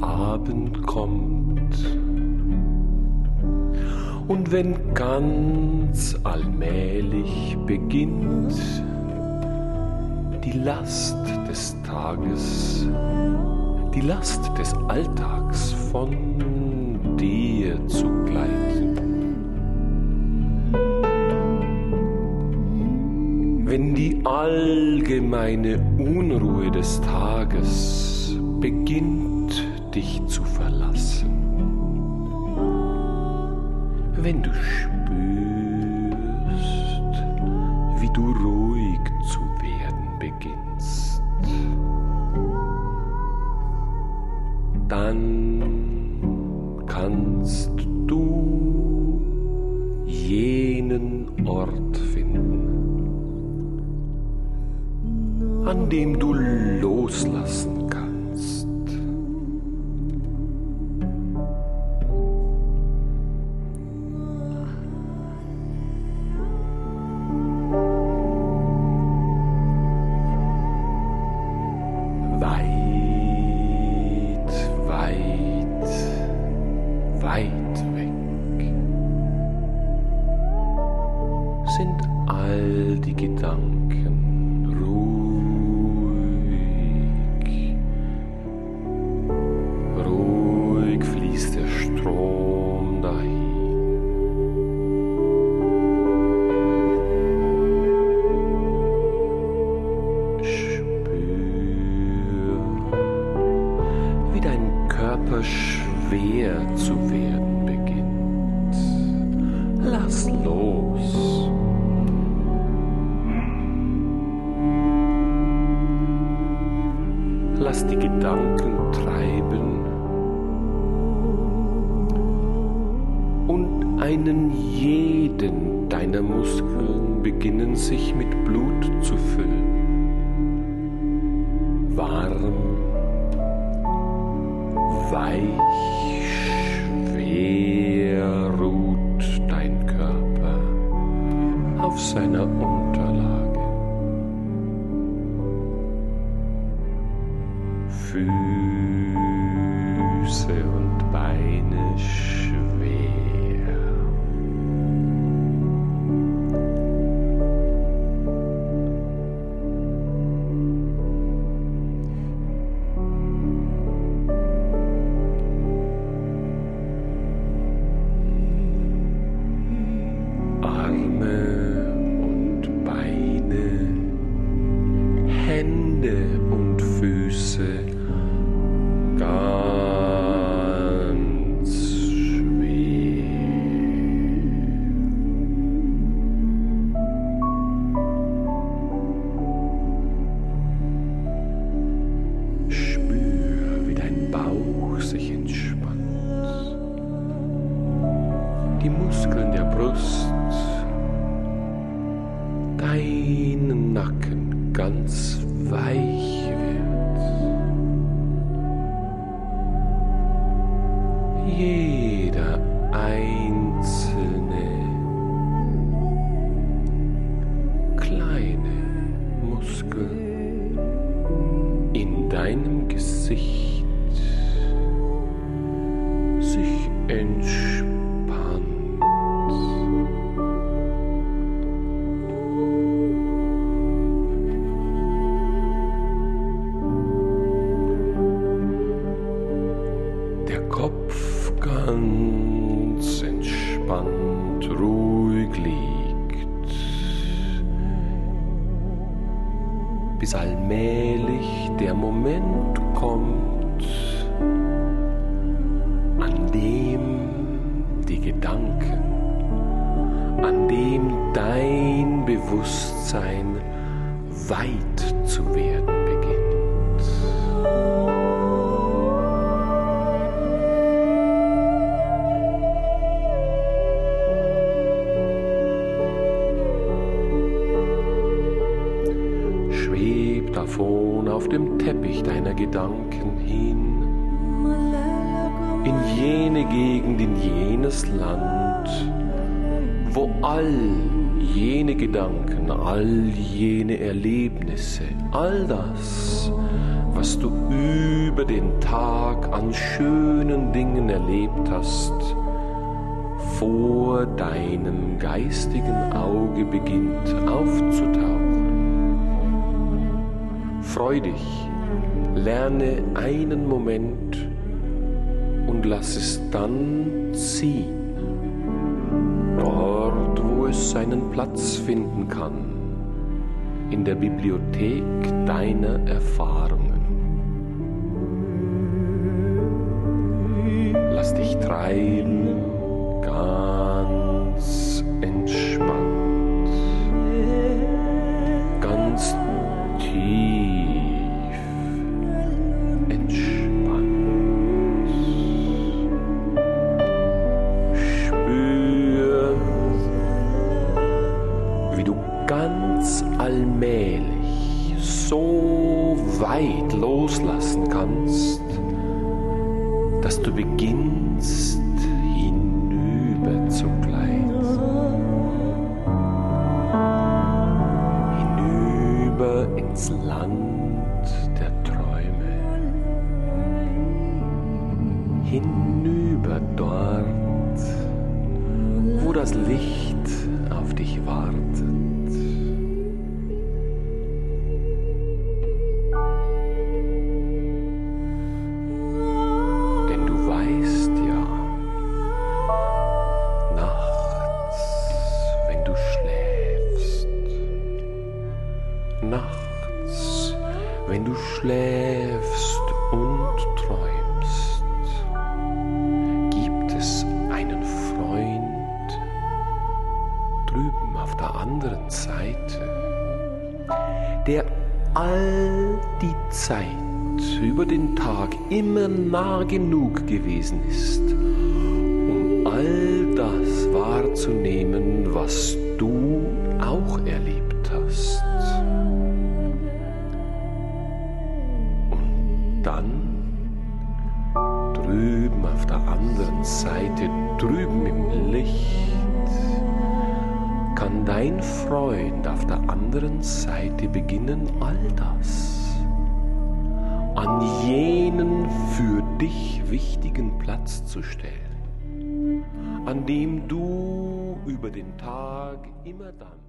Abend kommt und wenn ganz allmählich beginnt die Last des Tages, die Last des Alltags von dir zu gleiten. Wenn die allgemeine Unruhe des Tages beginnt dich zu verlassen, wenn du spürst, wie du ruhig zu werden beginnst, dann kannst du jenen Ort finden, an dem du loslassen kannst. Lass die Gedanken treiben und einen jeden deiner Muskeln beginnen sich mit Blut zu füllen. Warm, weich, Bauch sich entspannt. Die Muskeln der Brust, deinen Nacken ganz weich wird. Jeder einzelne ganz entspannt, ruhig liegt, bis allmählich der Moment kommt, an dem die Gedanken, an dem dein Bewusstsein weit zu werden deiner Gedanken hin, in jene Gegend, in jenes Land, wo all jene Gedanken, all jene Erlebnisse, all das, was du über den Tag an schönen Dingen erlebt hast, vor deinem geistigen Auge beginnt aufzutauchen. Freu dich, lerne einen Moment und lass es dann ziehen, dort wo es seinen Platz finden kann, in der Bibliothek deiner Erfahrungen. So weit loslassen kannst, dass du beginnst hinüber zu gleiten. Hinüber ins Land der Träume. Hinüber dort, wo das Licht auf dich wartet. Nachts, wenn du schläfst und träumst, gibt es einen Freund drüben auf der anderen Seite, der all die Zeit über den Tag immer nah genug gewesen ist, um all das wahrzunehmen, was du auch erlebt anderen Seite, drüben im Licht, kann dein Freund auf der anderen Seite beginnen, all das an jenen für dich wichtigen Platz zu stellen, an dem du über den Tag immer dann